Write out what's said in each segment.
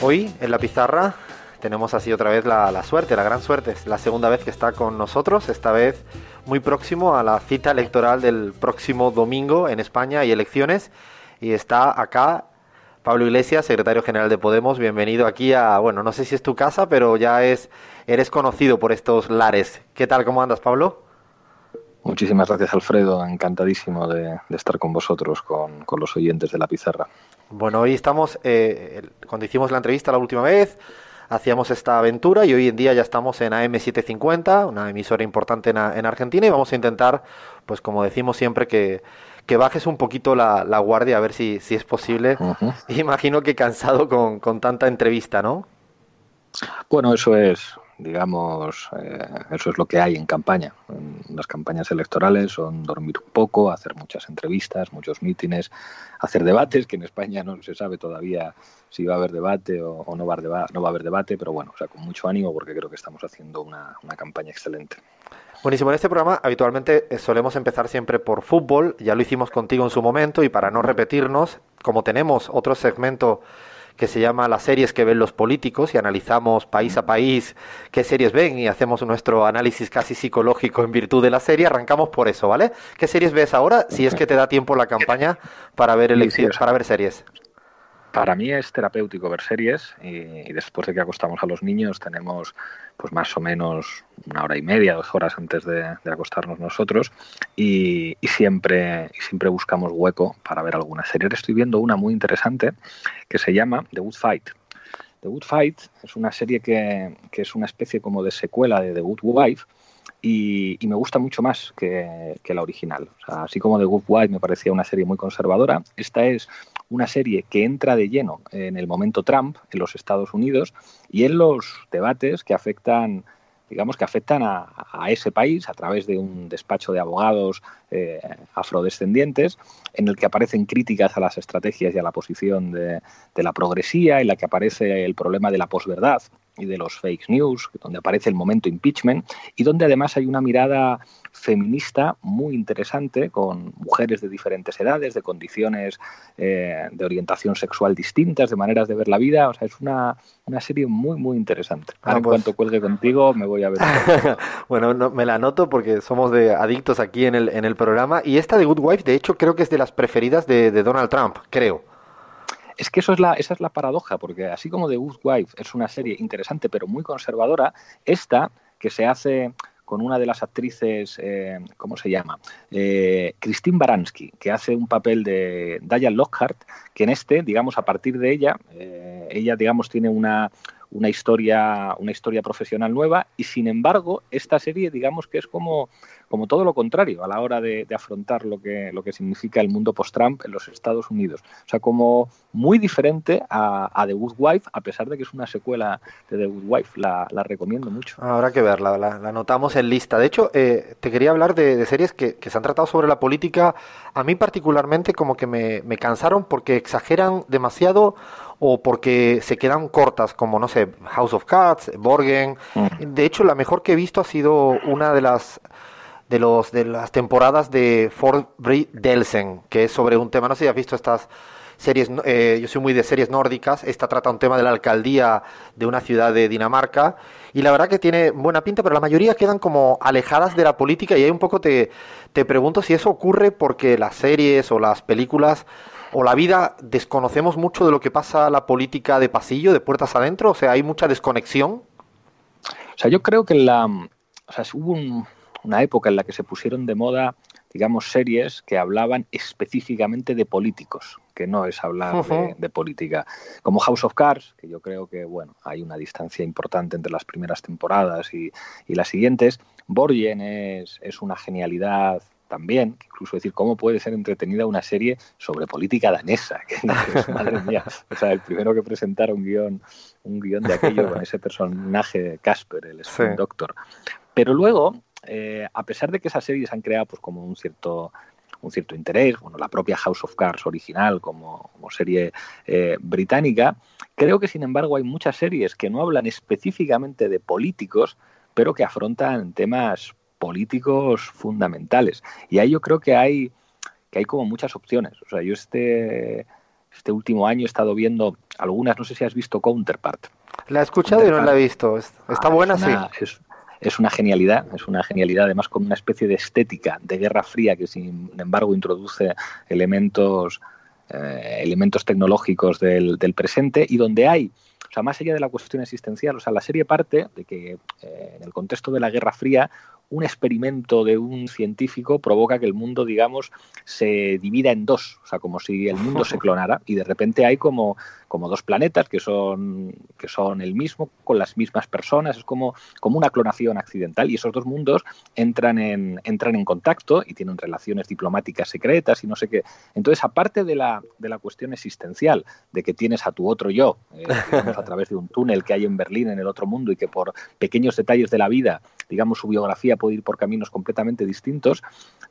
Hoy en la pizarra tenemos así otra vez la, suerte, la gran suerte. Es la segunda vez que está con nosotros, esta vez muy próximo a la cita electoral del próximo domingo en España y elecciones. Y está acá Pablo Iglesias, secretario general de Podemos. Bienvenido aquí a, bueno, no sé si es tu casa, pero ya es, eres conocido por estos lares. ¿Qué tal? ¿Cómo andas, Pablo? Muchísimas gracias, Alfredo. Encantadísimo de, estar con vosotros, con, los oyentes de la pizarra. Bueno, hoy estamos, eh, cuando hicimos la entrevista la última vez, hacíamos esta aventura y hoy en día ya estamos en AM750, una emisora importante en, en Argentina, y vamos a intentar, pues como decimos siempre, que, que bajes un poquito la, la, guardia a ver si, si es posible. Uh -huh. Imagino que cansado con, con tanta entrevista, ¿no? Bueno, eso es, digamos, eh, eso es lo que hay en campaña. En las campañas electorales son dormir un poco, hacer muchas entrevistas, muchos mítines, hacer debates, que en España no se sabe todavía si va a haber debate o, no, va a no va a haber debate, pero bueno, o sea, con mucho ánimo porque creo que estamos haciendo una, una campaña excelente. Buenísimo, en este programa habitualmente eh, solemos empezar siempre por fútbol, ya lo hicimos contigo en su momento y para no repetirnos, como tenemos otro segmento que se llama Las series que ven los políticos y analizamos país a país qué series ven y hacemos nuestro análisis casi psicológico en virtud de la serie. Arrancamos por eso, ¿vale? ¿Qué series ves ahora? Si es que te da tiempo la campaña para ver elecciones, para ver series. Para mí es terapéutico ver series y, después de que acostamos a los niños tenemos pues más o menos una hora y media, dos horas antes de, acostarnos nosotros y, siempre, siempre buscamos hueco para ver alguna serie. Estoy viendo una muy interesante que se llama The Good Fight. The Good Fight es una serie que, que es una especie como de secuela de The Good Wife, y, y, me gusta mucho más que, que la original. O sea, así como The Good Wife me parecía una serie muy conservadora, esta es una serie que entra de lleno en el momento Trump en los Estados Unidos y en los debates que afectan digamos que afectan a, ese país a través de un despacho de abogados eh, afrodescendientes en el que aparecen críticas a las estrategias y a la posición de, de la progresía, en la que aparece el problema de la posverdad y de los fake news, donde aparece el momento impeachment y donde además hay una mirada feminista muy interesante con mujeres de diferentes edades, de condiciones eh, de orientación sexual distintas, de maneras de ver la vida. O sea, es una, una serie muy, muy interesante. Ahora, ah, pues... en cuanto cuelgue contigo, me voy a ver. bueno, no, me la anoto porque somos de adictos aquí en el, en el programa. Y esta de Good Wife, de hecho, creo que es de las preferidas de, de Donald Trump, creo. Es que eso es la, esa es la paradoja, porque así como The Good Wife es una serie interesante pero muy conservadora, esta que se hace con una de las actrices, eh, ¿cómo se llama? Eh, Christine Baranski, que hace un papel de Diane Lockhart, que en este, digamos, a partir de ella, eh, ella, digamos, tiene una, una, historia, una historia profesional nueva y, sin embargo, esta serie, digamos, que es como como todo lo contrario a la hora de, de afrontar lo que, lo que significa el mundo post-Trump en los Estados Unidos. O sea, como muy diferente a, a, The Good Wife, a pesar de que es una secuela de The Good Wife. La, la recomiendo mucho. Habrá que verla, la, la anotamos en lista. De hecho, eh, te quería hablar de, de series que, que, se han tratado sobre la política. A mí particularmente como que me, me cansaron porque exageran demasiado o porque se quedan cortas, como no sé, House of Cards, Borgen. Mm. De hecho, la mejor que he visto ha sido una de las de los de las temporadas de Fort Delsen, que es sobre un tema, no sé si has visto estas series, eh, yo soy muy de series nórdicas, esta trata un tema de la alcaldía de una ciudad de Dinamarca, y la verdad que tiene buena pinta, pero la mayoría quedan como alejadas de la política, y ahí un poco te, te pregunto si eso ocurre porque las series o las películas o la vida desconocemos mucho de lo que pasa la política de pasillo, de puertas adentro, o sea, hay mucha desconexión. O sea, yo creo que la, o sea, hubo un, una época en la que se pusieron de moda, digamos, series que hablaban específicamente de políticos, que no es hablar uh -huh. de, de, política. Como House of Cards, que yo creo que, bueno, hay una distancia importante entre las primeras temporadas y, y las siguientes. Borgen es, es una genialidad también, incluso decir cómo puede ser entretenida una serie sobre política danesa, que madre mía, o sea, el primero que presentara un guion, un guion de aquello con ese personaje Casper, el Spin Doctor. Pero luego, eh, a pesar de que esas series han creado pues como un cierto un cierto interés, bueno, la propia House of Cards original como, serie eh, británica, creo que sin embargo hay muchas series que no hablan específicamente de políticos, pero que afrontan temas políticos fundamentales. Y ahí yo creo que hay, que hay como muchas opciones. O sea, yo este, este último año he estado viendo algunas, no sé si has visto Counterpart. La he escuchado y no la he visto. Está ah, buena, sí es una genialidad, es una genialidad además con una especie de estética de guerra fría que sin embargo introduce elementos, eh, elementos tecnológicos del, del, presente y donde hay, o sea, más allá de la cuestión existencial, o sea, la serie parte de que eh, en el contexto de la Guerra Fría un experimento de un científico provoca que el mundo, digamos, se divida en dos, o sea, como si el mundo se clonara y de repente hay como, como dos planetas que son, que son el mismo, con las mismas personas, es como, como una clonación accidental y esos dos mundos entran en, entran en contacto y tienen relaciones diplomáticas secretas y no sé qué. Entonces, aparte de la, de la cuestión existencial, de que tienes a tu otro yo, eh, digamos, a través de un túnel que hay en Berlín, en el otro mundo, y que por pequeños detalles de la vida, digamos, su biografía puede ir por caminos completamente distintos,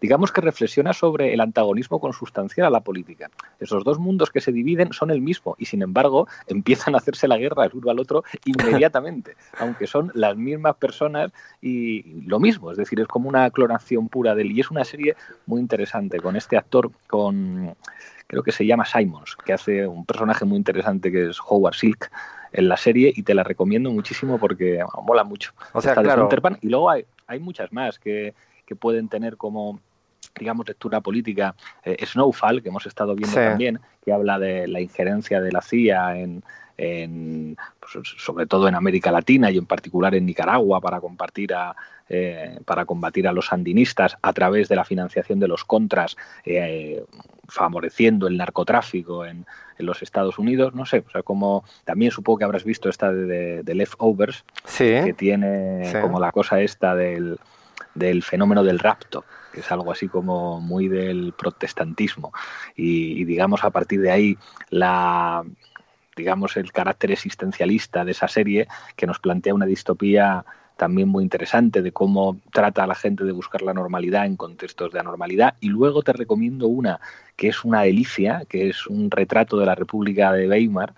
digamos que reflexiona sobre el antagonismo consustancial a la política. Esos dos mundos que se dividen son el mismo y sin embargo empiezan a hacerse la guerra el uno al otro inmediatamente, aunque son las mismas personas y lo mismo, es decir, es como una clonación pura de él y es una serie muy interesante con este actor con creo que se llama Simons, que hace un personaje muy interesante que es Howard Silk, en la serie y te la recomiendo muchísimo porque mola mucho. O sea, claro. y luego hay, hay muchas más que, que pueden tener como digamos, lectura política, eh, Snowfall, que hemos estado viendo también, que habla de la injerencia de la CIA en, en pues, sobre todo en América Latina y en particular en Nicaragua para compartir a, eh, para combatir a los sandinistas a través de la financiación de los contras, eh, favoreciendo el narcotráfico en, en, los Estados Unidos. No sé, o sea, como también supongo que habrás visto esta de, de Leftovers, que tiene como la cosa esta del, del fenómeno del rapto que es algo así como muy del protestantismo. Y, y digamos a partir de ahí la digamos el carácter existencialista de esa serie que nos plantea una distopía también muy interesante de cómo trata a la gente de buscar la normalidad en contextos de anormalidad. Y luego te recomiendo una que es una delicia, que es un retrato de la República de Weimar,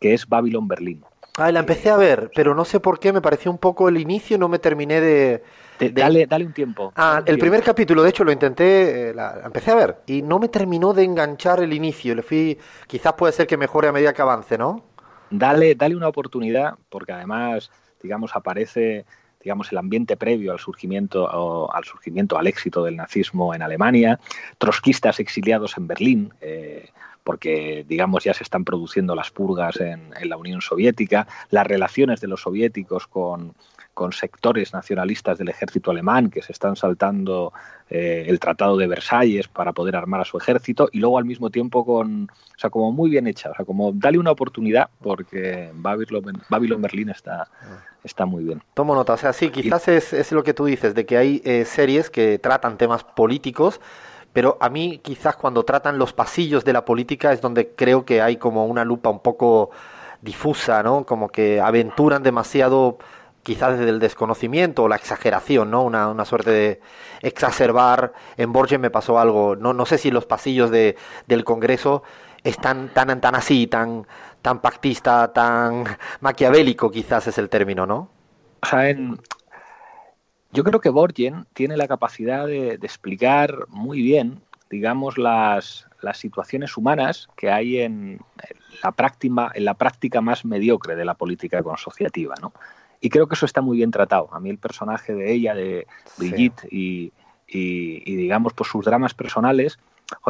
que es Babylon Berlín. Ah, la empecé a ver, pero no sé por qué, me pareció un poco el inicio, no me terminé de... Dale, dale un tiempo. Ah, el primer capítulo, de hecho, lo intenté, eh, la, empecé a ver, y no me terminó de enganchar el inicio. Le fui, quizás puede ser que mejore a medida que avance, ¿no? Dale, dale una oportunidad, porque además digamos, aparece digamos, el ambiente previo al surgimiento, al surgimiento, al éxito del nazismo en Alemania, trotskistas exiliados en Berlín, eh, porque, digamos, ya se están produciendo las purgas en, la Unión Soviética, las relaciones de los soviéticos con, con sectores nacionalistas del ejército alemán que se están saltando eh, el Tratado de Versalles para poder armar a su ejército y luego al mismo tiempo con, o sea, como muy bien hecha, o sea, como dale una oportunidad porque Babylon, Babylon Berlín está, está muy bien. Tomo nota, o sea, sí, quizás es, es, lo que tú dices, de que hay eh, series que tratan temas políticos, pero a mí quizás cuando tratan los pasillos de la política es donde creo que hay como una lupa un poco difusa, ¿no? Como que aventuran demasiado quizás desde el desconocimiento o la exageración, ¿no? Una, una suerte de exacerbar. En Borges me pasó algo, no, no sé si los pasillos de, del Congreso están tan, tan así, tan, tan pactista, tan maquiavélico, quizás es el término, ¿no? En... yo creo que Borgen tiene la capacidad de, de explicar muy bien, digamos, las, las situaciones humanas que hay en la práctica, en la práctica más mediocre de la política consociativa, ¿no? Y creo que eso está muy bien tratado. A mí el personaje de ella, de Brigitte, y, digamos, pues sus dramas personales,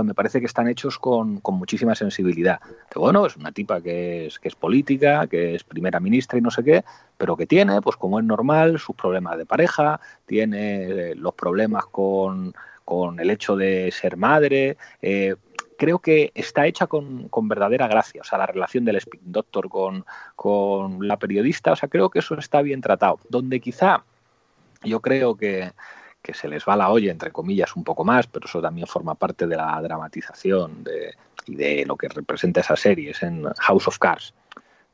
me parece que están hechos con, muchísima sensibilidad. Que bueno, es una tipa que es, que es política, que es primera ministra y no sé qué, pero que tiene, pues como es normal, sus problemas de pareja, tiene eh, los problemas con, con el hecho de ser madre, eh, creo que está hecha con, verdadera gracia. O sea, la relación del Spin Doctor con, la periodista, o sea, creo que eso está bien tratado. Donde quizá yo creo que, que se les va la olla, entre comillas, un poco más, pero eso también forma parte de la dramatización de, y de lo que representa esa serie, es en House of Cards,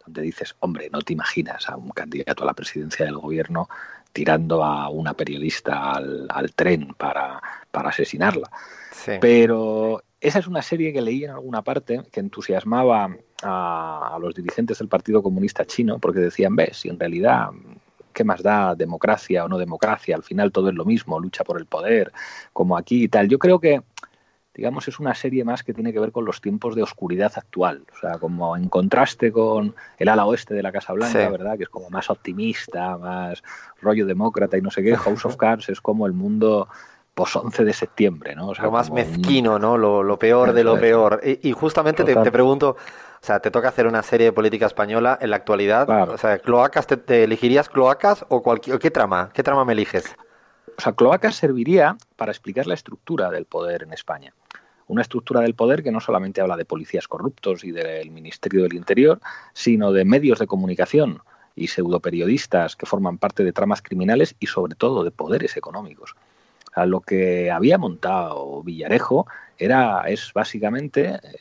donde dices, hombre, no te imaginas a un candidato a la presidencia del gobierno tirando a una periodista al, al tren para, para asesinarla. Sí. Pero esa es una serie que leí en alguna parte que entusiasmaba a, a, los dirigentes del Partido Comunista Chino porque decían, ves, si en realidad, ¿qué más da democracia o no democracia? Al final todo es lo mismo, lucha por el poder, como aquí y tal. Yo creo que digamos, es una serie más que tiene que ver con los tiempos de oscuridad actual. O sea, como en contraste con el ala oeste de la Casa Blanca, sí. ¿verdad? Que es como más optimista, más rollo demócrata y no sé qué. House of Cards es como el mundo pos 11 de septiembre, ¿no? O sea, lo más mezquino, un... ¿no? Lo, lo, peor de lo peor. Y, y justamente te, te, pregunto, o sea, te toca hacer una serie de política española en la actualidad. Claro. O sea, cloacas, te, te, elegirías cloacas o cualquier, qué trama? ¿Qué trama me eliges? O sea, cloacas serviría para explicar la estructura del poder en España. Una estructura del poder que no solamente habla de policías corruptos y del Ministerio del Interior, sino de medios de comunicación y pseudoperiodistas que forman parte de tramas criminales y sobre todo de poderes económicos. A lo que había montado Villarejo era, es básicamente eh,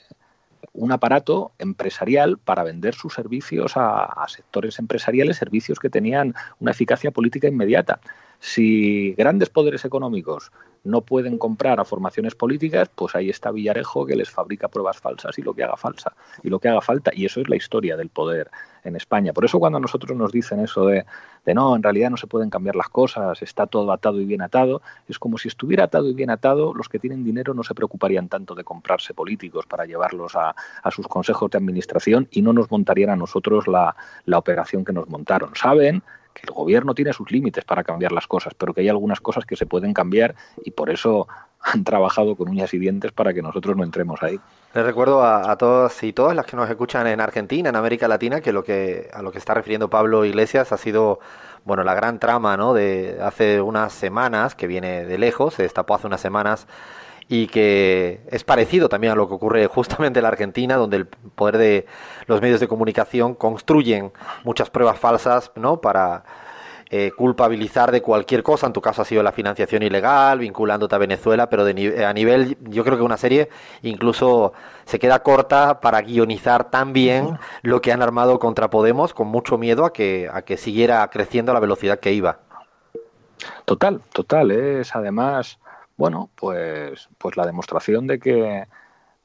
un aparato empresarial para vender sus servicios a, sectores empresariales, servicios que tenían una eficacia política inmediata. Si grandes poderes económicos no pueden comprar a formaciones políticas, pues ahí está Villarejo que les fabrica pruebas falsas y lo que haga falsa y lo que haga falta. Y eso es la historia del poder en España. Por eso cuando a nosotros nos dicen eso de, no, en realidad no se pueden cambiar las cosas, está todo atado y bien atado, es como si estuviera atado y bien atado, los que tienen dinero no se preocuparían tanto de comprarse políticos para llevarlos a, sus consejos de administración y no nos montarían a nosotros la operación que nos montaron. Saben que el gobierno tiene sus límites para cambiar las cosas, pero que hay algunas cosas que se pueden cambiar y por eso han trabajado con uñas y dientes para que nosotros no entremos ahí. Les recuerdo a, a todos y todas las que nos escuchan en Argentina, en América Latina, que lo que a lo que está refiriendo Pablo Iglesias ha sido bueno la gran trama, ¿no? De hace unas semanas que viene de lejos, se destapó hace unas semanas y que es parecido también a lo que ocurre justamente en la Argentina, donde el poder de los medios de comunicación construyen muchas pruebas falsas, ¿no? Para eh, culpabilizar de cualquier cosa. En tu caso ha sido la financiación ilegal, vinculándote a Venezuela, pero de, a nivel, yo creo que una serie incluso se queda corta para guionizar tan bien lo que han armado contra Podemos, con mucho miedo a que, a que siguiera creciendo a la velocidad que iba. Total, total. Es además bueno, pues, pues la demostración de que,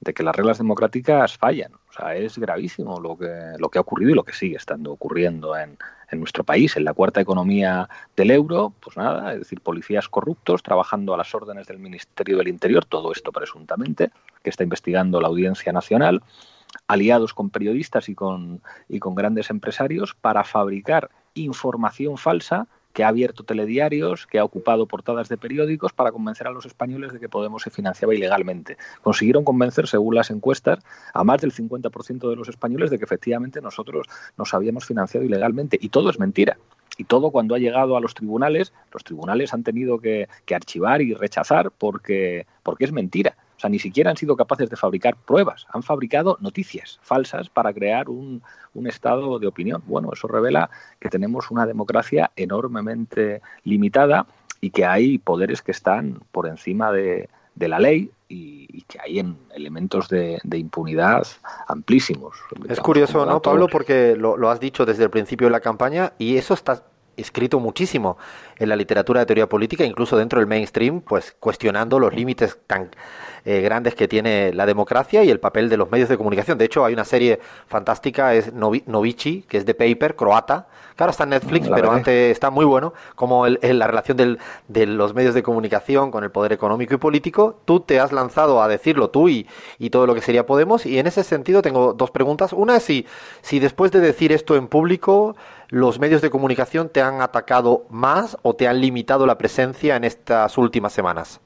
de que las reglas democráticas fallan. O sea, es gravísimo lo que, lo que ha ocurrido y lo que sigue estando ocurriendo en, en nuestro país, en la cuarta economía del euro, pues nada, es decir, policías corruptos trabajando a las órdenes del Ministerio del Interior, todo esto presuntamente, que está investigando la Audiencia Nacional, aliados con periodistas y con, y con grandes empresarios para fabricar información falsa que ha abierto telediarios, que ha ocupado portadas de periódicos para convencer a los españoles de que Podemos se financiaba ilegalmente. Consiguieron convencer, según las encuestas, a más del 50% de los españoles de que efectivamente nosotros nos habíamos financiado ilegalmente. Y todo es mentira. Y todo cuando ha llegado a los tribunales, los tribunales han tenido que, archivar y rechazar porque, porque es mentira. Sea, ni siquiera han sido capaces de fabricar pruebas, han fabricado noticias falsas para crear un, un, estado de opinión. Bueno, eso revela que tenemos una democracia enormemente limitada y que hay poderes que están por encima de, de la ley y, y, que hay en elementos de, de impunidad amplísimos. Es curioso, ¿no, Pablo? Porque lo, lo has dicho desde el principio de la campaña y eso está escrito muchísimo en la literatura de teoría política, incluso dentro del mainstream, pues cuestionando los límites tan eh, grandes que tiene la democracia y el papel de los medios de comunicación. De hecho, hay una serie fantástica, es Novici, que es de Paper, croata, que ahora está en Netflix, la pero verdad. antes está muy bueno, como el, el, la relación del, de los medios de comunicación con el poder económico y político. Tú te has lanzado a decirlo, tú y, y todo lo que sería Podemos, y en ese sentido tengo dos preguntas. Una es si, si después de decir esto en público, los medios de comunicación te han atacado más o te han limitado la presencia en estas últimas semanas?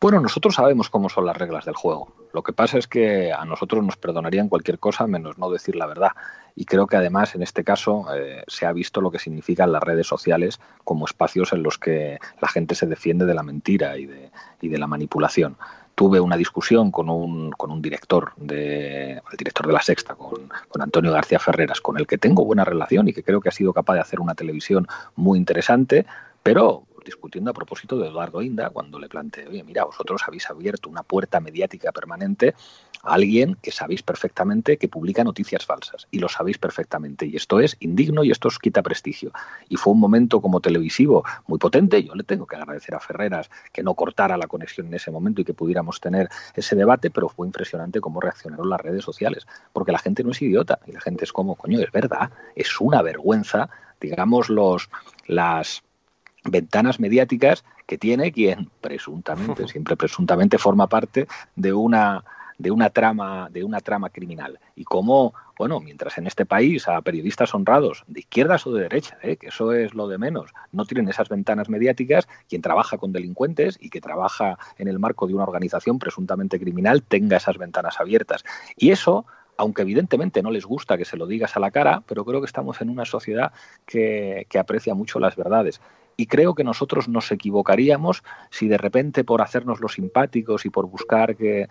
Bueno, nosotros sabemos cómo son las reglas del juego. Lo que pasa es que a nosotros nos perdonarían cualquier cosa menos no decir la verdad. Y creo que además en este caso eh, se ha visto lo que significan las redes sociales como espacios en los que la gente se defiende de la mentira y de, y de la manipulación tuve una discusión con un, con un director de el director de la Sexta, con, con, Antonio García Ferreras, con el que tengo buena relación y que creo que ha sido capaz de hacer una televisión muy interesante, pero discutiendo a propósito de Eduardo Inda cuando le planteé, oye, mira, vosotros habéis abierto una puerta mediática permanente a alguien que sabéis perfectamente que publica noticias falsas y lo sabéis perfectamente y esto es indigno y esto os quita prestigio. Y fue un momento como televisivo muy potente, yo le tengo que agradecer a Ferreras que no cortara la conexión en ese momento y que pudiéramos tener ese debate, pero fue impresionante cómo reaccionaron las redes sociales, porque la gente no es idiota y la gente es como, coño, es verdad, es una vergüenza, digamos, los las ventanas mediáticas que tiene quien presuntamente, siempre presuntamente forma parte de una de una trama de una trama criminal y cómo bueno mientras en este país a periodistas honrados de izquierdas o de derecha ¿eh? que eso es lo de menos no tienen esas ventanas mediáticas quien trabaja con delincuentes y que trabaja en el marco de una organización presuntamente criminal tenga esas ventanas abiertas y eso aunque evidentemente no les gusta que se lo digas a la cara, pero creo que estamos en una sociedad que, que aprecia mucho las verdades. Y creo que nosotros nos equivocaríamos si de repente por hacernos los simpáticos y por buscar que,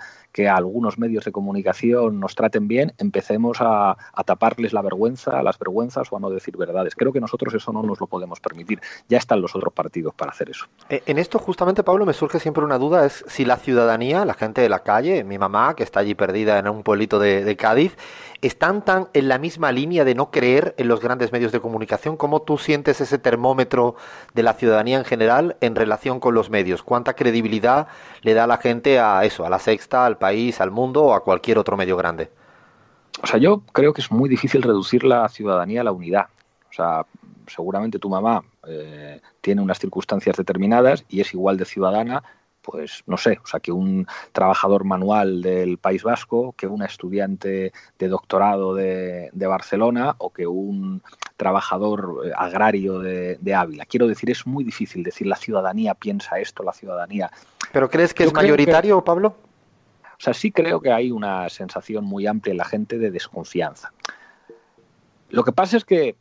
algunos medios de comunicación nos traten bien, empecemos a, taparles la vergüenza, las vergüenzas o a no decir verdades. Creo que nosotros eso no nos lo podemos permitir. Ya están los otros partidos para hacer eso. Eh, en esto justamente, Pablo, me surge siempre una duda, es si la ciudadanía, la gente de la calle, mi mamá, que está allí perdida en un pueblito de Cádiz, están tan en la misma línea de no creer en los grandes medios de comunicación. ¿Cómo tú sientes ese termómetro de la ciudadanía en general en relación con los medios? ¿Cuánta credibilidad le da la gente a eso, a la sexta, al país, al mundo o a cualquier otro medio grande? O sea, yo creo que es muy difícil reducir la ciudadanía a la unidad. O sea, seguramente tu mamá eh, tiene unas circunstancias determinadas y es igual de ciudadana pues no sé, o sea, que un trabajador manual del País Vasco, que una estudiante de doctorado de, Barcelona o que un trabajador eh, agrario de, Ávila. Quiero decir, es muy difícil decir la ciudadanía piensa esto, la ciudadanía. ¿Pero crees que es mayoritario, Pablo? O sea, sí creo que hay una sensación muy amplia en la gente de desconfianza. Lo que pasa es que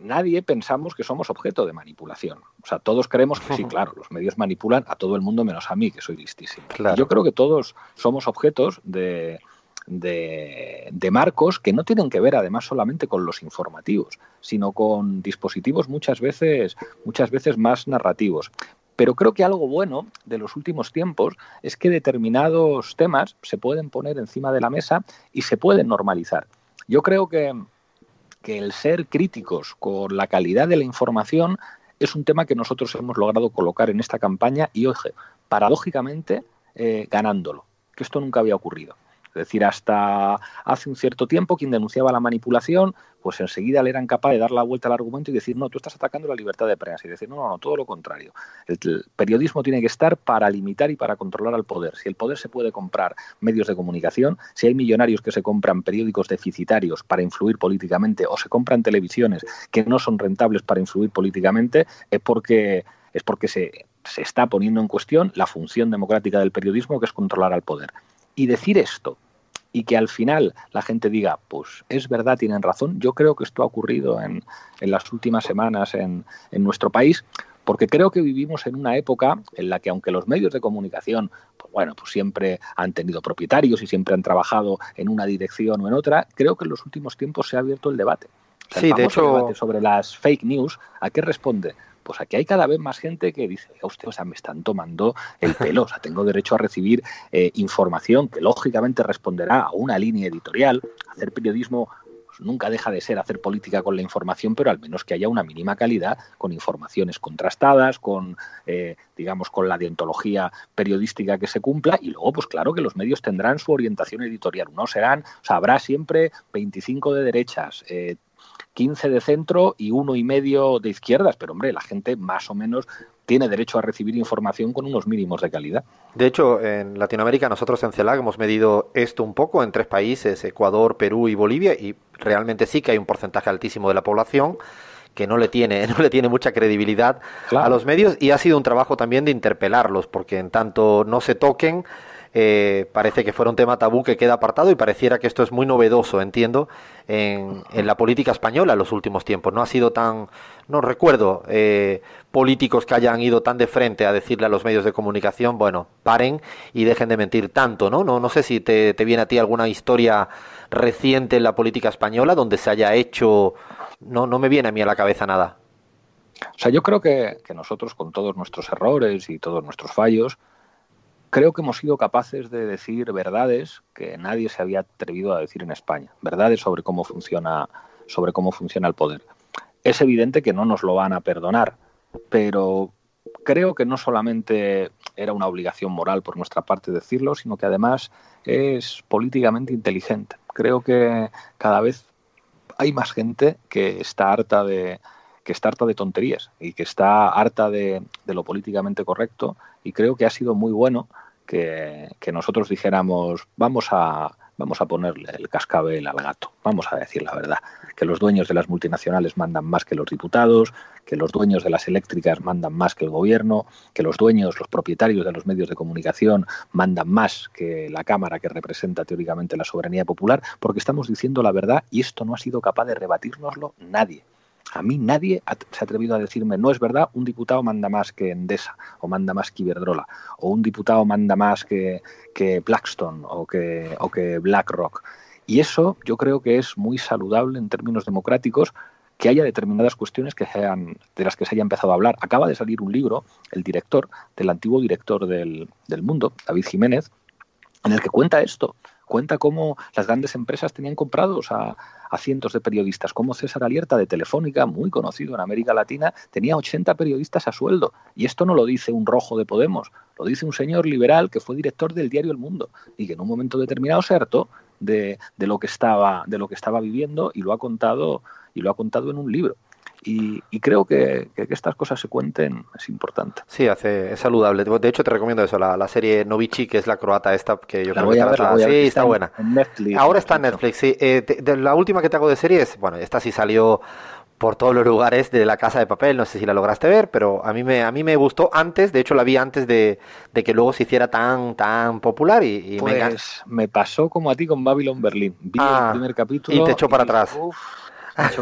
nadie pensamos que somos objeto de manipulación. O sea, todos creemos que sí, claro, los medios manipulan a todo el mundo menos a mí, que soy listísimo. Yo creo que todos somos objetos de, de, marcos que no tienen que ver además solamente con los informativos, sino con dispositivos muchas veces, muchas veces más narrativos. Pero creo que algo bueno de los últimos tiempos es que determinados temas se pueden poner encima de la mesa y se pueden normalizar. Yo creo que que el ser críticos con la calidad de la información es un tema que nosotros hemos logrado colocar en esta campaña y, oye, paradójicamente, eh, ganándolo, que esto nunca había ocurrido. Es decir, hasta hace un cierto tiempo quien denunciaba la manipulación, pues enseguida le eran capaz de dar la vuelta al argumento y decir, no, tú estás atacando la libertad de prensa. Y decir, no, no, no, todo lo contrario. El, periodismo tiene que estar para limitar y para controlar al poder. Si el poder se puede comprar medios de comunicación, si hay millonarios que se compran periódicos deficitarios para influir políticamente o se compran televisiones que no son rentables para influir políticamente, es porque, es porque se, se está poniendo en cuestión la función democrática del periodismo, que es controlar al poder. Y decir esto y que al final la gente diga, pues es verdad, tienen razón, yo creo que esto ha ocurrido en, en las últimas semanas en, en nuestro país, porque creo que vivimos en una época en la que aunque los medios de comunicación, pues bueno, pues siempre han tenido propietarios y siempre han trabajado en una dirección o en otra, creo que en los últimos tiempos se ha abierto el debate. sí, de hecho, debate sobre las fake news, ¿a qué responde? Pues aquí hay cada vez más gente que dice, usted, o sea, me están tomando el pelo, o sea, tengo derecho a recibir eh, información que lógicamente responderá a una línea editorial, hacer periodismo pues, nunca deja de ser hacer política con la información, pero al menos que haya una mínima calidad, con informaciones contrastadas, con, eh, digamos, con la deontología periodística que se cumpla, y luego, pues claro que los medios tendrán su orientación editorial. No serán, o sea, habrá siempre 25 de derechas, eh, 15 de centro y uno y medio de izquierdas, pero hombre, la gente más o menos tiene derecho a recibir información con unos mínimos de calidad. De hecho, en Latinoamérica nosotros en CELAC hemos medido esto un poco en tres países, Ecuador, Perú y Bolivia, y realmente sí que hay un porcentaje altísimo de la población que no le tiene, no le tiene mucha credibilidad a los medios y ha sido un trabajo también de interpelarlos, porque en tanto no se toquen, eh, parece que fuera un tema tabú que queda apartado y pareciera que esto es muy novedoso, entiendo, en, la política española en los últimos tiempos. No ha sido tan, no recuerdo eh, políticos que hayan ido tan de frente a decirle a los medios de comunicación, bueno, paren y dejen de mentir tanto, ¿no? No, no sé si te, te viene a ti alguna historia reciente en la política española donde se haya hecho, no, no me viene a mí a la cabeza nada. O sea, yo creo que, que nosotros, con todos nuestros errores y todos nuestros fallos, creo que hemos sido capaces de decir verdades que nadie se había atrevido a decir en España, verdades sobre cómo funciona, sobre cómo funciona el poder. Es evidente que no nos lo van a perdonar, pero creo que no solamente era una obligación moral por nuestra parte decirlo, sino que además es políticamente inteligente. Creo que cada vez hay más gente que está harta de, que está harta de tonterías y que está harta de, lo políticamente correcto y creo que ha sido muy bueno que, que, nosotros dijéramos vamos a vamos a ponerle el cascabel al gato, vamos a decir la verdad, que los dueños de las multinacionales mandan más que los diputados, que los dueños de las eléctricas mandan más que el gobierno, que los dueños, los propietarios de los medios de comunicación mandan más que la Cámara que representa teóricamente la soberanía popular, porque estamos diciendo la verdad y esto no ha sido capaz de rebatírnoslo nadie. A mí nadie se ha atrevido a decirme, no es verdad, un diputado manda más que Endesa, o manda más que Iberdrola, o un diputado manda más que, que Blackstone o que, o que BlackRock. Y eso yo creo que es muy saludable en términos democráticos que haya determinadas cuestiones que sean, de las que se haya empezado a hablar. Acaba de salir un libro, el director, del antiguo director del, del Mundo, David Jiménez, en el que cuenta esto, cuenta cómo las grandes empresas tenían comprados a, cientos de periodistas, como César Alierta de Telefónica, muy conocido en América Latina, tenía 80 periodistas a sueldo. Y esto no lo dice un rojo de Podemos, lo dice un señor liberal que fue director del diario El Mundo y que en un momento determinado se hartó de, de, lo que estaba, de lo que estaba viviendo y lo ha contado, y lo ha contado en un libro. Y, y, creo que, que, que, estas cosas se cuenten es importante. Sí, hace, es saludable. De hecho, te recomiendo eso, la, la serie Novici, que es la croata esta, que yo la creo que ver, trata... Sí, está, está buena. En Netflix, Ahora está en Netflix, sí. Eh, de, la última que te hago de series, bueno, esta sí salió por todos los lugares de la casa de papel, no sé si la lograste ver, pero a mí me, a mí me gustó antes, de hecho la vi antes de, de que luego se hiciera tan, tan popular y, y pues me, me, pasó como a ti con Babylon Berlin. Vi ah, el primer capítulo y te echó para atrás. Uf,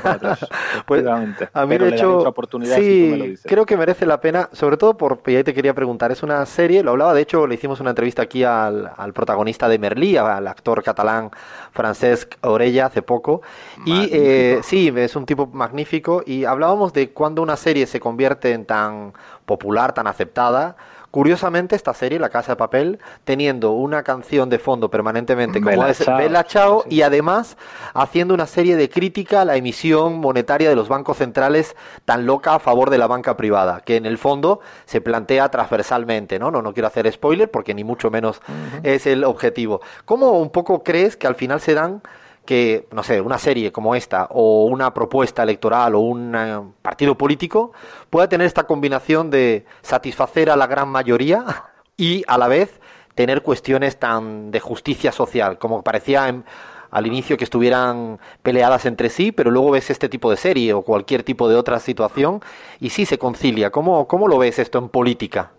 para atrás, pues a mí de hecho sí creo que merece la pena sobre todo por y ahí te quería preguntar es una serie lo hablaba de hecho le hicimos una entrevista aquí al, al protagonista de Merlí al actor catalán Francesc Orella hace poco magnífico. y eh, sí es un tipo magnífico y hablábamos de cuando una serie se convierte en tan popular tan aceptada Curiosamente, esta serie, La Casa de Papel, teniendo una canción de fondo permanentemente como Bella es Ciao, Bella Chao sí. y además haciendo una serie de crítica a la emisión monetaria de los bancos centrales tan loca a favor de la banca privada, que en el fondo se plantea transversalmente, ¿no? No, no quiero hacer spoiler porque ni mucho menos uh -huh. es el objetivo. ¿Cómo un poco crees que al final se dan que, no sé, una serie como esta o una propuesta electoral o un uh, partido político pueda tener esta combinación de satisfacer a la gran mayoría y a la vez tener cuestiones tan de justicia social, como parecía en, al inicio que estuvieran peleadas entre sí, pero luego ves este tipo de serie o cualquier tipo de otra situación y sí se concilia. ¿Cómo, cómo lo ves esto en política?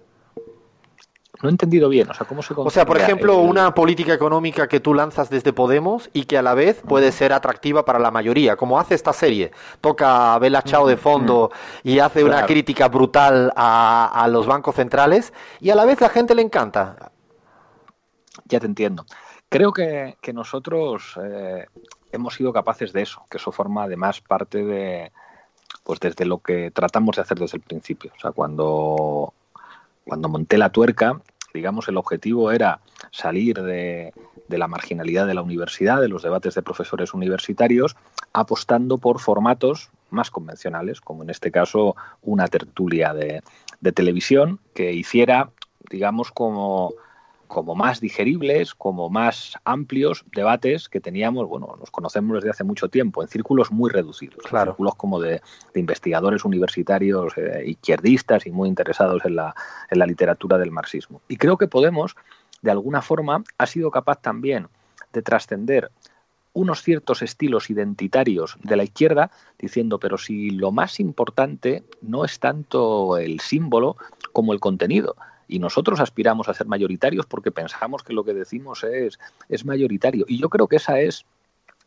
No he entendido bien, o sea, ¿cómo se O sea, por ejemplo, el... una política económica que tú lanzas desde Podemos y que a la vez puede ser atractiva para la mayoría, como hace esta serie. Toca a Bella Chao de fondo y hace claro. una crítica brutal a, a, los bancos centrales y a la vez la gente le encanta. Ya te entiendo. Creo que, que nosotros eh, hemos sido capaces de eso, que eso forma además parte de, pues desde lo que tratamos de hacer desde el principio. O sea, cuando cuando monté la tuerca, digamos, el objetivo era salir de, de, la marginalidad de la universidad, de los debates de profesores universitarios, apostando por formatos más convencionales, como en este caso una tertulia de, de televisión que hiciera, digamos, como como más digeribles, como más amplios debates que teníamos, bueno, nos conocemos desde hace mucho tiempo, en círculos muy reducidos, claro. círculos como de, de investigadores universitarios eh, izquierdistas y muy interesados en la, en la literatura del marxismo. Y creo que Podemos, de alguna forma, ha sido capaz también de trascender unos ciertos estilos identitarios de la izquierda, diciendo, pero si lo más importante no es tanto el símbolo como el contenido, y nosotros aspiramos a ser mayoritarios porque pensamos que lo que decimos es, es mayoritario. Y yo creo que esa es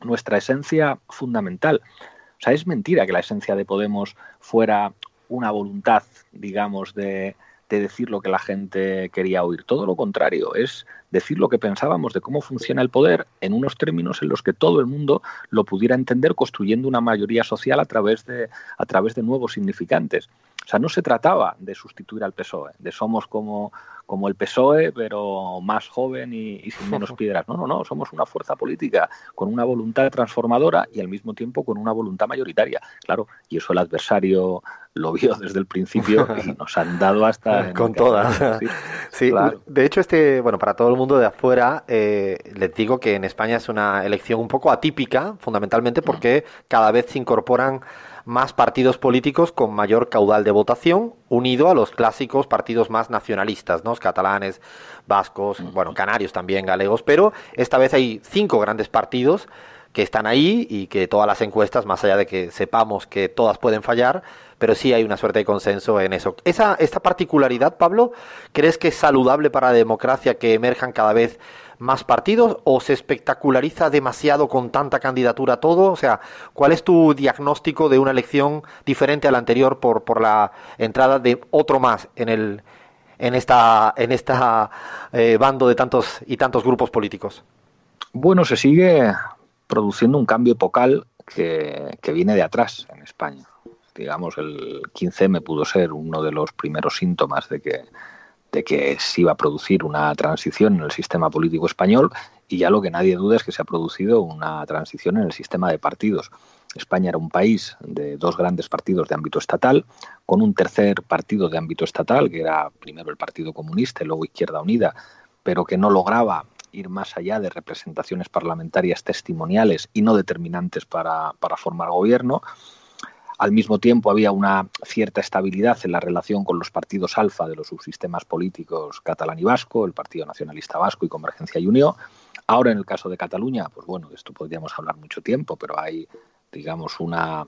nuestra esencia fundamental. O sea, es mentira que la esencia de Podemos fuera una voluntad, digamos, de, de decir lo que la gente quería oír. Todo lo contrario, es decir lo que pensábamos de cómo funciona el poder en unos términos en los que todo el mundo lo pudiera entender construyendo una mayoría social a través de, a través de nuevos significantes. O sea, no se trataba de sustituir al PSOE, de somos como, como el PSOE, pero más joven y, sin menos piedras. No, no, no, somos una fuerza política con una voluntad transformadora y al mismo tiempo con una voluntad mayoritaria. Claro, y eso el adversario lo vio desde el principio y nos han dado hasta... con todas. Sí, de hecho, este, bueno, para todo el mundo de afuera, eh, les digo que en España es una elección un poco atípica, fundamentalmente porque cada vez se incorporan más partidos políticos con mayor caudal de votación, unido a los clásicos partidos más nacionalistas, ¿no? catalanes, vascos, bueno, canarios también, galegos, pero esta vez hay cinco grandes partidos que están ahí y que todas las encuestas, más allá de que sepamos que todas pueden fallar, pero sí hay una suerte de consenso en eso. Esa, esta particularidad, Pablo, ¿crees que es saludable para la democracia que emerjan cada vez más partidos o se espectaculariza demasiado con tanta candidatura todo? O sea, ¿cuál es tu diagnóstico de una elección diferente a la anterior por, por la entrada de otro más en el en esta en esta eh, bando de tantos y tantos grupos políticos? Bueno, se sigue produciendo un cambio epocal que, que viene de atrás en España. Digamos, el 15M pudo ser uno de los primeros síntomas de que de que se iba a producir una transición en el sistema político español y ya lo que nadie duda es que se ha producido una transición en el sistema de partidos. España era un país de dos grandes partidos de ámbito estatal, con un tercer partido de ámbito estatal, que era primero el Partido Comunista y luego Izquierda Unida, pero que no lograba ir más allá de representaciones parlamentarias testimoniales y no determinantes para, para formar gobierno. Al mismo tiempo había una cierta estabilidad en la relación con los partidos alfa de los subsistemas políticos catalán y vasco, el Partido Nacionalista Vasco y Convergencia y Unión. Ahora en el caso de Cataluña, pues bueno, de esto podríamos hablar mucho tiempo, pero hay, digamos, una,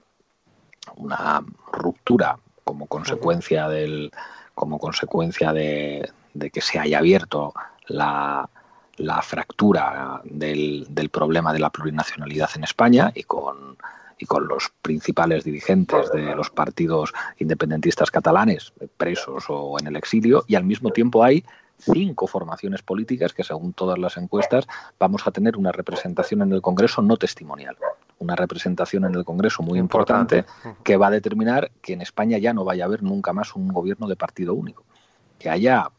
una ruptura como consecuencia del como consecuencia de, que se haya abierto la, la fractura del, del, problema de la plurinacionalidad en España y con y con los principales dirigentes de los partidos independentistas catalanes presos o en el exilio y al mismo tiempo hay cinco formaciones políticas que según todas las encuestas vamos a tener una representación en el Congreso no testimonial, una representación en el Congreso muy importante, que va a determinar que en España ya no vaya a haber nunca más un gobierno de partido único, que haya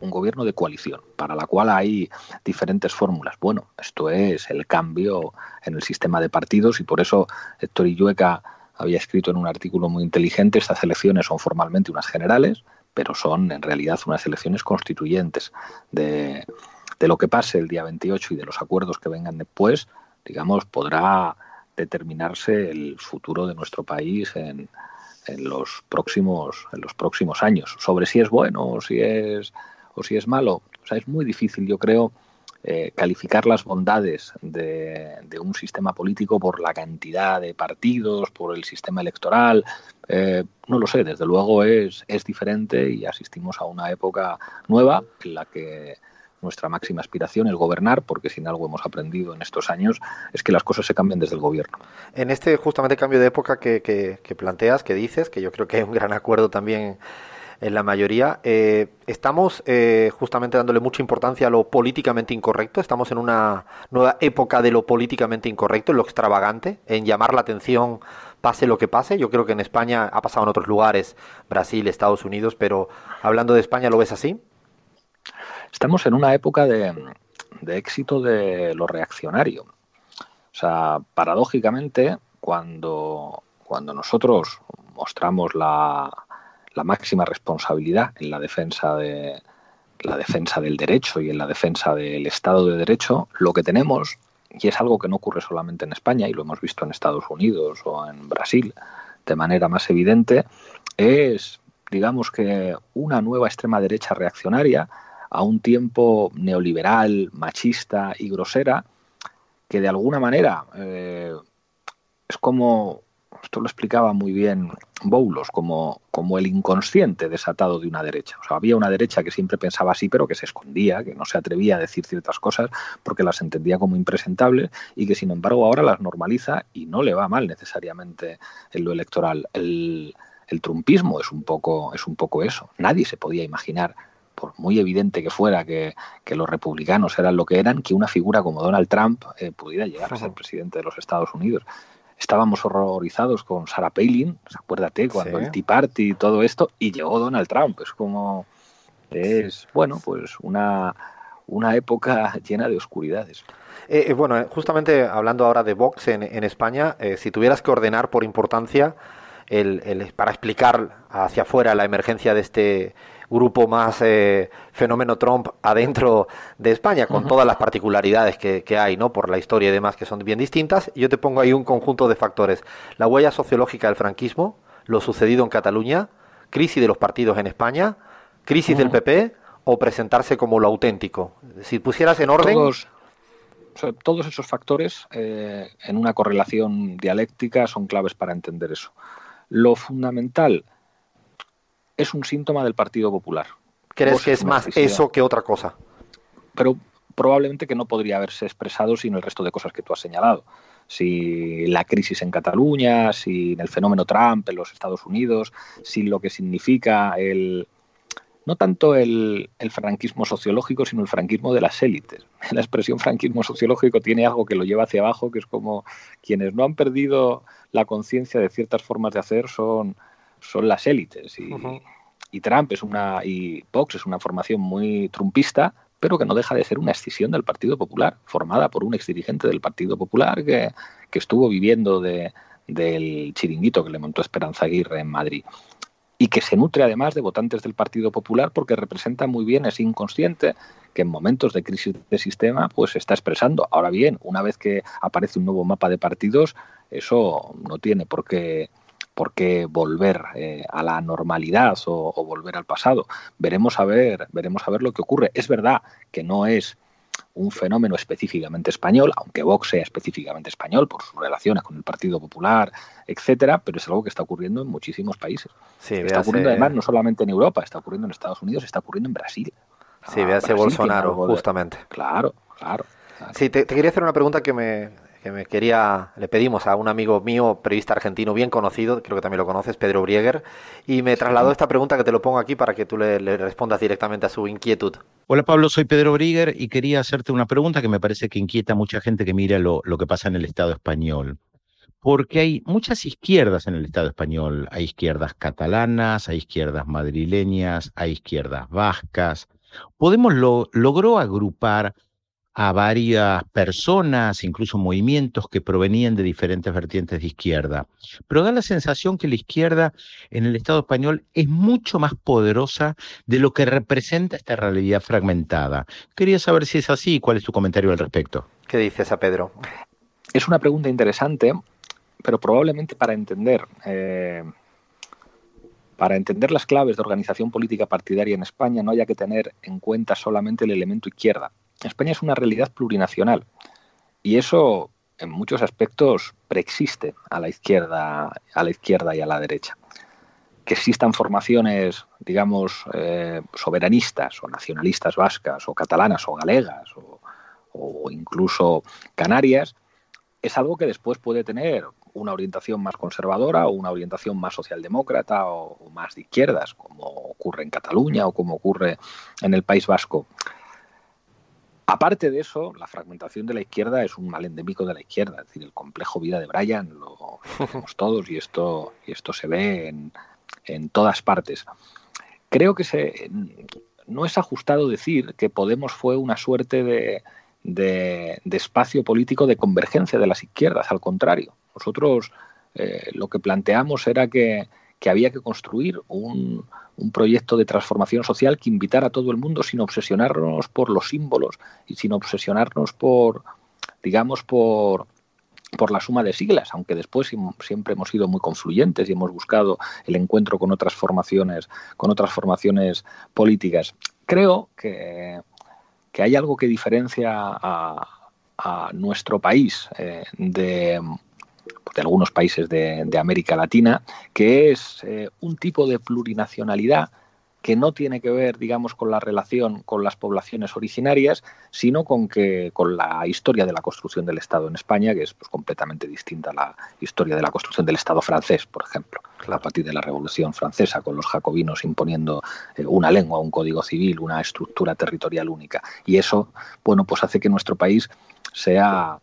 un gobierno de coalición, para la cual hay diferentes fórmulas. Bueno, esto es el cambio en el sistema de partidos y por eso Héctor Illueca había escrito en un artículo muy inteligente, estas elecciones son formalmente unas generales, pero son en realidad unas elecciones constituyentes de, de lo que pase el día 28 y de los acuerdos que vengan después, digamos, podrá determinarse el futuro de nuestro país en, en los próximos en los próximos años sobre si es bueno si es o si es malo. O sea, es muy difícil, yo creo, eh, calificar las bondades de, un sistema político por la cantidad de partidos, por el sistema electoral. Eh, no lo sé, desde luego es, es diferente y asistimos a una época nueva en la que nuestra máxima aspiración es gobernar, porque sin algo hemos aprendido en estos años, es que las cosas se cambian desde el gobierno. En este justamente cambio de época que, que, planteas, que dices, que yo creo que hay un gran acuerdo también en la mayoría. Eh, estamos eh, justamente dándole mucha importancia a lo políticamente incorrecto. Estamos en una nueva época de lo políticamente incorrecto, en lo extravagante, en llamar la atención pase lo que pase. Yo creo que en España ha pasado en otros lugares, Brasil, Estados Unidos, pero hablando de España, ¿lo ves así? Estamos en una época de, de éxito de lo reaccionario. O sea, paradójicamente, cuando, cuando nosotros mostramos la, la máxima responsabilidad en la defensa de la defensa del derecho y en la defensa del Estado de Derecho, lo que tenemos, y es algo que no ocurre solamente en España, y lo hemos visto en Estados Unidos o en Brasil de manera más evidente, es, digamos que, una nueva extrema derecha reaccionaria a un tiempo neoliberal, machista y grosera, que de alguna manera eh, es como esto lo explicaba muy bien Boulos, como, como el inconsciente desatado de una derecha. O sea, había una derecha que siempre pensaba así, pero que se escondía, que no se atrevía a decir ciertas cosas porque las entendía como impresentables y que, sin embargo, ahora las normaliza y no le va mal necesariamente en lo electoral. El, el trumpismo es un poco, es un poco eso. Nadie se podía imaginar, por muy evidente que fuera que, los republicanos eran lo que eran, que una figura como Donald Trump eh, pudiera llegar a ser presidente de los Estados Unidos. Estábamos horrorizados con Sarah Palin, acuérdate, cuando el Tea Party y todo esto, y llegó Donald Trump. Es como, es, bueno, pues una, una época llena de oscuridades. Eh, eh, bueno, justamente hablando ahora de Vox en, en España, si tuvieras que ordenar por importancia el, para explicar hacia afuera la emergencia de este grupo más eh, fenómeno Trump adentro de España, con todas las particularidades que, hay, ¿no? Por la historia y demás, que son bien distintas. Yo te pongo ahí un conjunto de factores. La huella sociológica del franquismo, lo sucedido en Cataluña, crisis de los partidos en España, crisis del PP o presentarse como lo auténtico. Si pusieras en orden... Todos, todos esos factores eh, en una correlación dialéctica son claves para entender eso. Lo fundamental es un síntoma del Partido Popular. ¿Crees que es más eso que otra cosa? Pero probablemente que no podría haberse expresado sin el resto de cosas que tú has señalado. Si la crisis en Cataluña, sin el fenómeno Trump en los Estados Unidos, sin lo que significa el, no tanto el, el, franquismo sociológico, sino el franquismo de las élites. La expresión franquismo sociológico tiene algo que lo lleva hacia abajo, que es como quienes no han perdido la conciencia de ciertas formas de hacer son, son las élites. Y, y, Trump es una, y Vox es una formación muy trumpista, pero que no deja de ser una escisión del Partido Popular, formada por un exdirigente del Partido Popular que, que estuvo viviendo de, del chiringuito que le montó Esperanza Aguirre en Madrid y que se nutre además de votantes del Partido Popular porque representa muy bien ese inconsciente que en momentos de crisis de sistema pues se está expresando. Ahora bien, una vez que aparece un nuevo mapa de partidos, eso no tiene por qué por qué volver eh, a la normalidad o, volver al pasado. Veremos a ver, veremos a ver lo que ocurre. Es verdad que no es un fenómeno específicamente español, aunque Vox sea específicamente español por sus relaciones con el Partido Popular, etcétera, pero es algo que está ocurriendo en muchísimos países. está ocurriendo además no solamente en Europa, está ocurriendo en Estados Unidos, está ocurriendo en Brasil. Sí, véase Bolsonaro, justamente. Claro, claro. Sí, te, quería hacer una pregunta que me, que me quería, le pedimos a un amigo mío, periodista argentino bien conocido, creo que también lo conoces, Pedro Brieger, y me trasladó esta pregunta que te lo pongo aquí para que tú le, respondas directamente a su inquietud. Hola Pablo, soy Pedro Brieger y quería hacerte una pregunta que me parece que inquieta a mucha gente que mira lo, lo que pasa en el Estado español porque hay muchas izquierdas en el Estado español. Hay izquierdas catalanas, hay izquierdas madrileñas, hay izquierdas vascas. Podemos lo, logró agrupar a varias personas, incluso movimientos que provenían de diferentes vertientes de izquierda. Pero da la sensación que la izquierda en el Estado español es mucho más poderosa de lo que representa esta realidad fragmentada. Quería saber si es así y cuál es tu comentario al respecto. ¿Qué dices a Pedro? Es una pregunta interesante, pero probablemente para entender... Eh, para entender las claves de organización política partidaria en España no haya que tener en cuenta solamente el elemento izquierda, España es una realidad plurinacional y eso en muchos aspectos preexiste a la izquierda, a la izquierda y a la derecha. Que existan formaciones, digamos, eh, soberanistas o nacionalistas vascas o catalanas o galegas o, incluso canarias, es algo que después puede tener una orientación más conservadora o una orientación más socialdemócrata o, o, más de izquierdas, como ocurre en Cataluña o como ocurre en el País Vasco. Aparte de eso, la fragmentación de la izquierda es un mal endémico de la izquierda, es decir, el complejo vida de Brian lo conocemos todos y esto, y esto se ve en, todas partes. Creo que se, no es ajustado decir que Podemos fue una suerte de, de, espacio político de convergencia de las izquierdas, al contrario. Nosotros eh, lo que planteamos era que, que había que construir un, un proyecto de transformación social que invitara a todo el mundo sin obsesionarnos por los símbolos y sin obsesionarnos por, digamos, por, por la suma de siglas, aunque después siempre hemos sido muy confluyentes y hemos buscado el encuentro con otras formaciones, con otras formaciones políticas. Creo que, que hay algo que diferencia a, nuestro país eh, de, de algunos países de, América Latina, que es eh, un tipo de plurinacionalidad que no tiene que ver, digamos, con la relación con las poblaciones originarias, sino con que con la historia de la construcción del Estado en España, que es pues, completamente distinta a la historia de la construcción del Estado francés, por ejemplo, a partir de la Revolución Francesa, con los jacobinos imponiendo eh, una lengua, un código civil, una estructura territorial única. Y eso, bueno, pues hace que nuestro país sea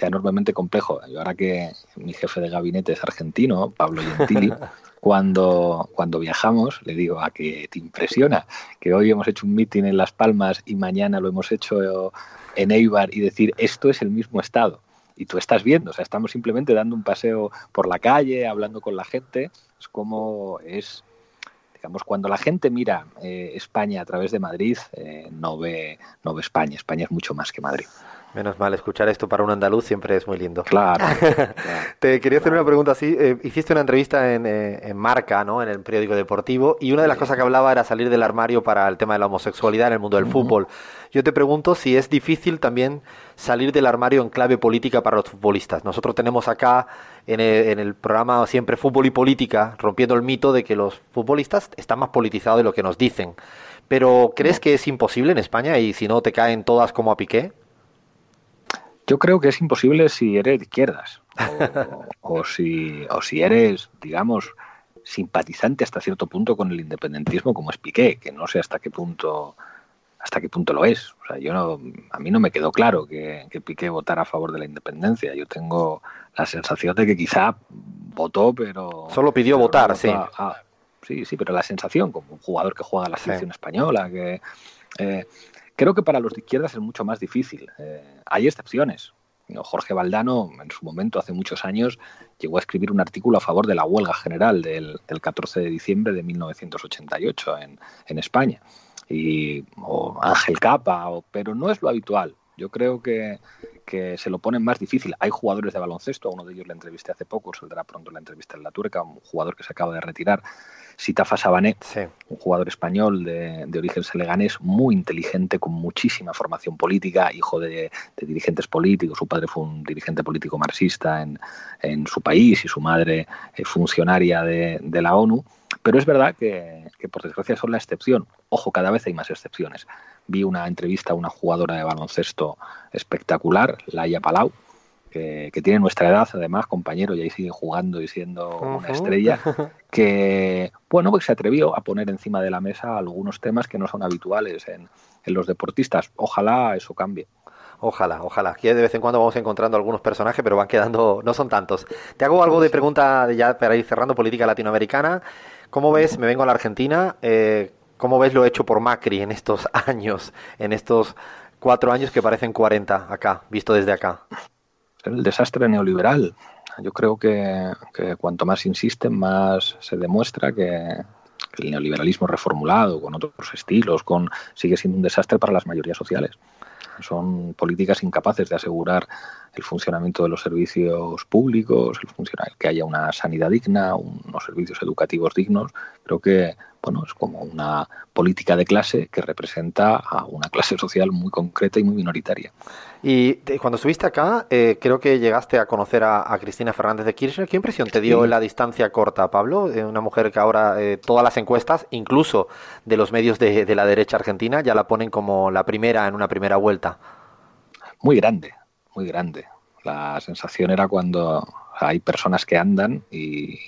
sea enormemente complejo. Y ahora que mi jefe de gabinete es argentino, Pablo Gentili, cuando, cuando viajamos, le digo, a que te impresiona que hoy hemos hecho un meeting en Las Palmas y mañana lo hemos hecho en Eibar y decir, esto es el mismo estado. Y tú estás viendo, o sea, estamos simplemente dando un paseo por la calle, hablando con la gente. Es como es, digamos, cuando la gente mira eh, España a través de Madrid, eh, no, ve, no ve España. España es mucho más que Madrid. Menos mal, escuchar esto para un andaluz siempre es muy lindo. Claro. Te quería hacer una pregunta así. Eh, hiciste una entrevista en, eh, en, Marca, ¿no? En el periódico deportivo, y una de las cosas que hablaba era salir del armario para el tema de la homosexualidad en el mundo del fútbol. Yo te pregunto si es difícil también salir del armario en clave política para los futbolistas. Nosotros tenemos acá en el, en el programa siempre Fútbol y Política, rompiendo el mito de que los futbolistas están más politizados de lo que nos dicen. Pero ¿crees que es imposible en España y si no te caen todas como a piqué? Yo creo que es imposible si eres de izquierdas o, si, o si eres, digamos, simpatizante hasta cierto punto con el independentismo como es Piqué, que no sé hasta qué punto hasta qué punto lo es. O sea, yo no, a mí no me quedó claro que, que Piqué votara a favor de la independencia. Yo tengo la sensación de que quizá votó, pero... Solo pidió votar, sí. sí, sí, pero la sensación, como un jugador que juega a la selección española, que... Eh, Creo que para los de izquierdas es mucho más difícil. Eh, hay excepciones. Jorge Valdano, en su momento, hace muchos años, llegó a escribir un artículo a favor de la huelga general del, 14 de diciembre de 1988 en, en España. Y, o Ángel Capa, pero no es lo habitual. Yo creo que, que, se lo ponen más difícil. Hay jugadores de baloncesto, a uno de ellos le entrevisté hace poco, saldrá pronto la entrevista en la Turca, un jugador que se acaba de retirar, Sitafa Sabané, un jugador español de, origen seleganés, muy inteligente, con muchísima formación política, hijo de, dirigentes políticos. Su padre fue un dirigente político marxista en, su país y su madre eh, funcionaria de, la ONU. Pero es verdad que, que, por desgracia, son la excepción. Ojo, cada vez hay más excepciones. Vi una entrevista a una jugadora de baloncesto espectacular, Laia Palau, que, tiene nuestra edad, además, compañero, y ahí sigue jugando y siendo una estrella, que, bueno, pues se atrevió a poner encima de la mesa algunos temas que no son habituales en, los deportistas. Ojalá eso cambie. Ojalá, ojalá. Aquí de vez en cuando vamos encontrando algunos personajes, pero van quedando, no son tantos. Te hago algo de pregunta ya para ir cerrando política latinoamericana. ¿Cómo ves, me vengo a la Argentina, eh, cómo ves lo hecho por Macri en estos años, en estos cuatro años que parecen 40 acá, visto desde acá? El desastre neoliberal. Yo creo que, cuanto más insisten, más se demuestra que, el neoliberalismo reformulado, con otros estilos, con sigue siendo un desastre para las mayorías sociales. Son políticas incapaces de asegurar el funcionamiento de los servicios públicos, el funcionar, que haya una sanidad digna, unos servicios educativos dignos. Creo que bueno, es como una política de clase que representa a una clase social muy concreta y muy minoritaria. Y cuando estuviste acá, eh, creo que llegaste a conocer a, Cristina Fernández de Kirchner. ¿Qué impresión te dio la distancia corta, Pablo? una mujer que ahora eh, todas las encuestas, incluso de los medios de, de la derecha argentina, ya la ponen como la primera en una primera vuelta. Muy grande, muy grande. La sensación era cuando hay personas que andan y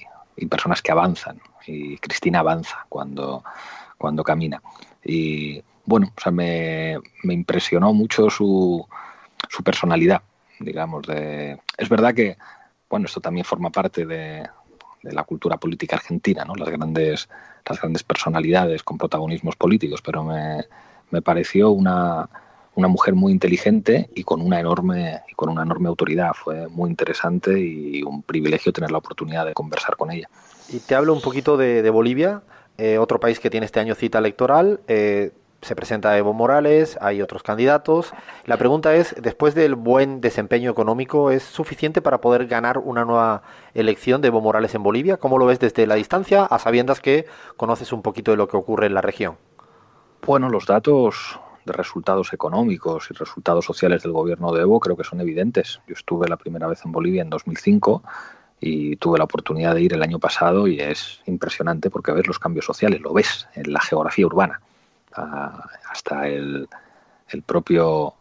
personas que avanzan. Y Cristina avanza cuando, cuando camina. Y bueno, o sea, me, me impresionó mucho su, su personalidad, digamos. De... Es verdad que, bueno, esto también forma parte de, de la cultura política argentina, ¿no? Las grandes, las grandes personalidades con protagonismos políticos, pero me, me pareció una, una mujer muy inteligente y con una enorme y con una enorme autoridad. Fue muy interesante y un privilegio tener la oportunidad de conversar con ella. Y te hablo un poquito de, Bolivia, eh, otro país que tiene este año cita electoral. Eh, se presenta Evo Morales, hay otros candidatos. La pregunta es, después del buen desempeño económico, ¿es suficiente para poder ganar una nueva elección de Evo Morales en Bolivia? ¿Cómo lo ves desde la distancia, a sabiendas que conoces un poquito de lo que ocurre en la región? Bueno, los datos de resultados económicos y resultados sociales del gobierno de Evo creo que son evidentes. Yo estuve la primera vez en Bolivia en 2005 y tuve la oportunidad de ir el año pasado y es impresionante porque ves los cambios sociales, lo ves en la geografía urbana, hasta el, el propio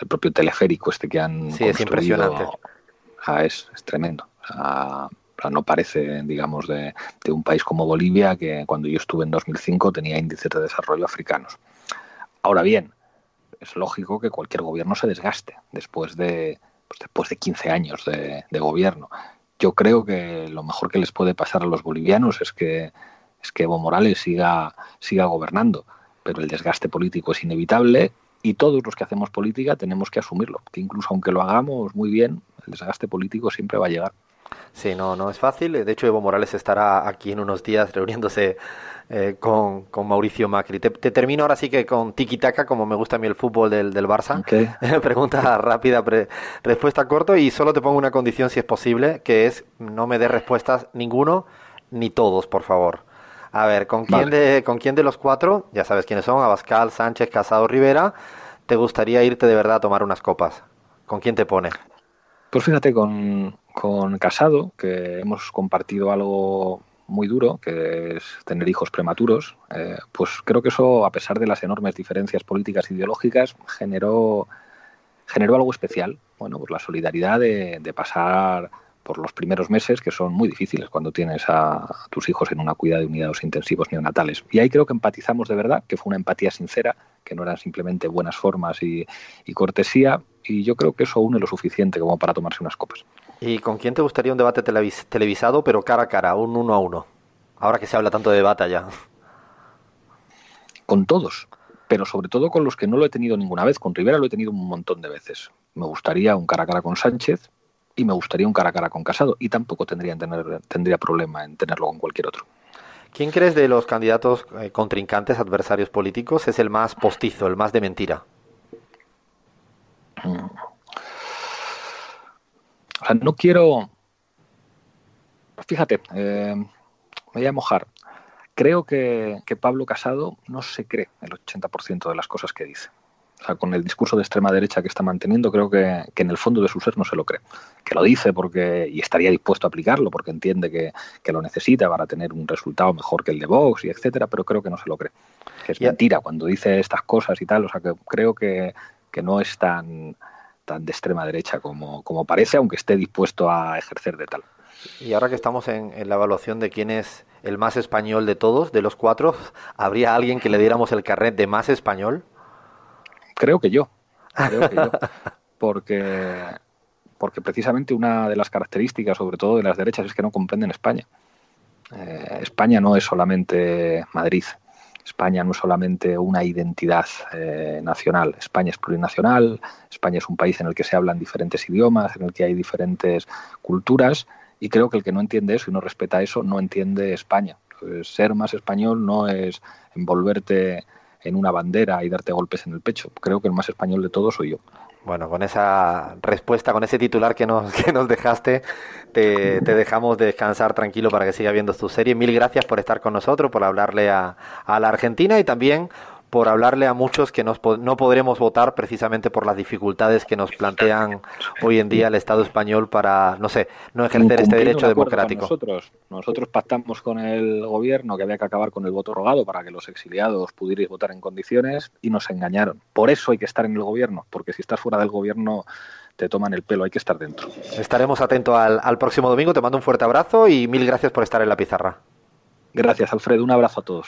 el propio teleférico este que han sí, es impresionante. es, tremendo. No parece digamos de, de, un país como Bolivia que cuando yo estuve en 2005 tenía índices de desarrollo africanos ahora bien es lógico que cualquier gobierno se desgaste después de pues después de 15 años de, de gobierno yo creo que lo mejor que les puede pasar a los bolivianos es que es que Evo Morales siga siga gobernando pero el desgaste político es inevitable y todos los que hacemos política tenemos que asumirlo, que incluso aunque lo hagamos muy bien, el desgaste político siempre va a llegar. Sí, no, no es fácil. De hecho, Evo Morales estará aquí en unos días reuniéndose eh, con, Mauricio Macri. Te, termino ahora sí que con tiki-taka, como me gusta a mí el fútbol del, del Barça. Pregunta rápida, respuesta corto y solo te pongo una condición si es posible, que es no me des respuestas ninguno ni todos, por favor. A ver, ¿con quién, de, ¿con quién de los cuatro, ya sabes quiénes son, Abascal, Sánchez, Casado, Rivera, te gustaría irte de verdad a tomar unas copas? ¿Con quién te pone? Pues fíjate, con, con Casado, que hemos compartido algo muy duro, que es tener hijos prematuros, eh, pues creo que eso, a pesar de las enormes diferencias políticas e ideológicas, generó, generó algo especial. Bueno, pues la solidaridad de, pasar por los primeros meses, que son muy difíciles cuando tienes a tus hijos en una cuida de unidades intensivos neonatales. Y ahí creo que empatizamos de verdad, que fue una empatía sincera, que no eran simplemente buenas formas y, cortesía, y yo creo que eso une lo suficiente como para tomarse unas copas. ¿Y con quién te gustaría un debate televisado, pero cara a cara, un uno a uno? Ahora que se habla tanto de debate ya. Con todos, pero sobre todo con los que no lo he tenido ninguna vez. Con Rivera lo he tenido un montón de veces. Me gustaría un cara a cara con Sánchez, y me gustaría un cara a cara con Casado y tampoco tendría, tener, tendría problema en tenerlo con cualquier otro. ¿Quién crees de los candidatos eh, contrincantes, adversarios políticos, es el más postizo, el más de mentira? Mm. O sea, no quiero... Fíjate, eh, me voy a mojar. Creo que, que Pablo Casado no se cree el 80% de las cosas que dice con el discurso de extrema derecha que está manteniendo, creo que, en el fondo de su ser no se lo cree. Que lo dice porque y estaría dispuesto a aplicarlo porque entiende que, lo necesita para tener un resultado mejor que el de Vox y etcétera, pero creo que no se lo cree. Que es mentira cuando dice estas cosas y tal. O sea, que creo que, no es tan, tan de extrema derecha como, como parece, aunque esté dispuesto a ejercer de tal. Y ahora que estamos en, en la evaluación de quién es el más español de todos, de los cuatro, ¿habría alguien que le diéramos el carnet de más español? Creo que yo. Creo que yo. Porque, porque precisamente una de las características, sobre todo de las derechas, es que no comprenden España. Eh, España no es solamente Madrid. España no es solamente una identidad eh, nacional. España es plurinacional. España es un país en el que se hablan diferentes idiomas, en el que hay diferentes culturas. Y creo que el que no entiende eso y no respeta eso no entiende España. ser más español no es envolverte en una bandera y darte golpes en el pecho. Creo que el más español de todos soy yo. Bueno, con esa respuesta, con ese titular que nos, que nos dejaste, te, te, dejamos descansar tranquilo para que siga viendo tu serie. Mil gracias por estar con nosotros, por hablarle a, a la Argentina y también por hablarle a muchos que nos, no podremos votar precisamente por las dificultades que nos plantean hoy en día el Estado español para, no sé, no ejercer este derecho democrático. Nosotros, nosotros pactamos con el gobierno que había que acabar con el voto rogado para que los exiliados pudierais votar en condiciones y nos engañaron. Por eso hay que estar en el gobierno, porque si estás fuera del gobierno te toman el pelo, hay que estar dentro. Estaremos atentos al, al próximo domingo, te mando un fuerte abrazo y mil gracias por estar en la pizarra. Gracias, Alfredo. Un abrazo a todos.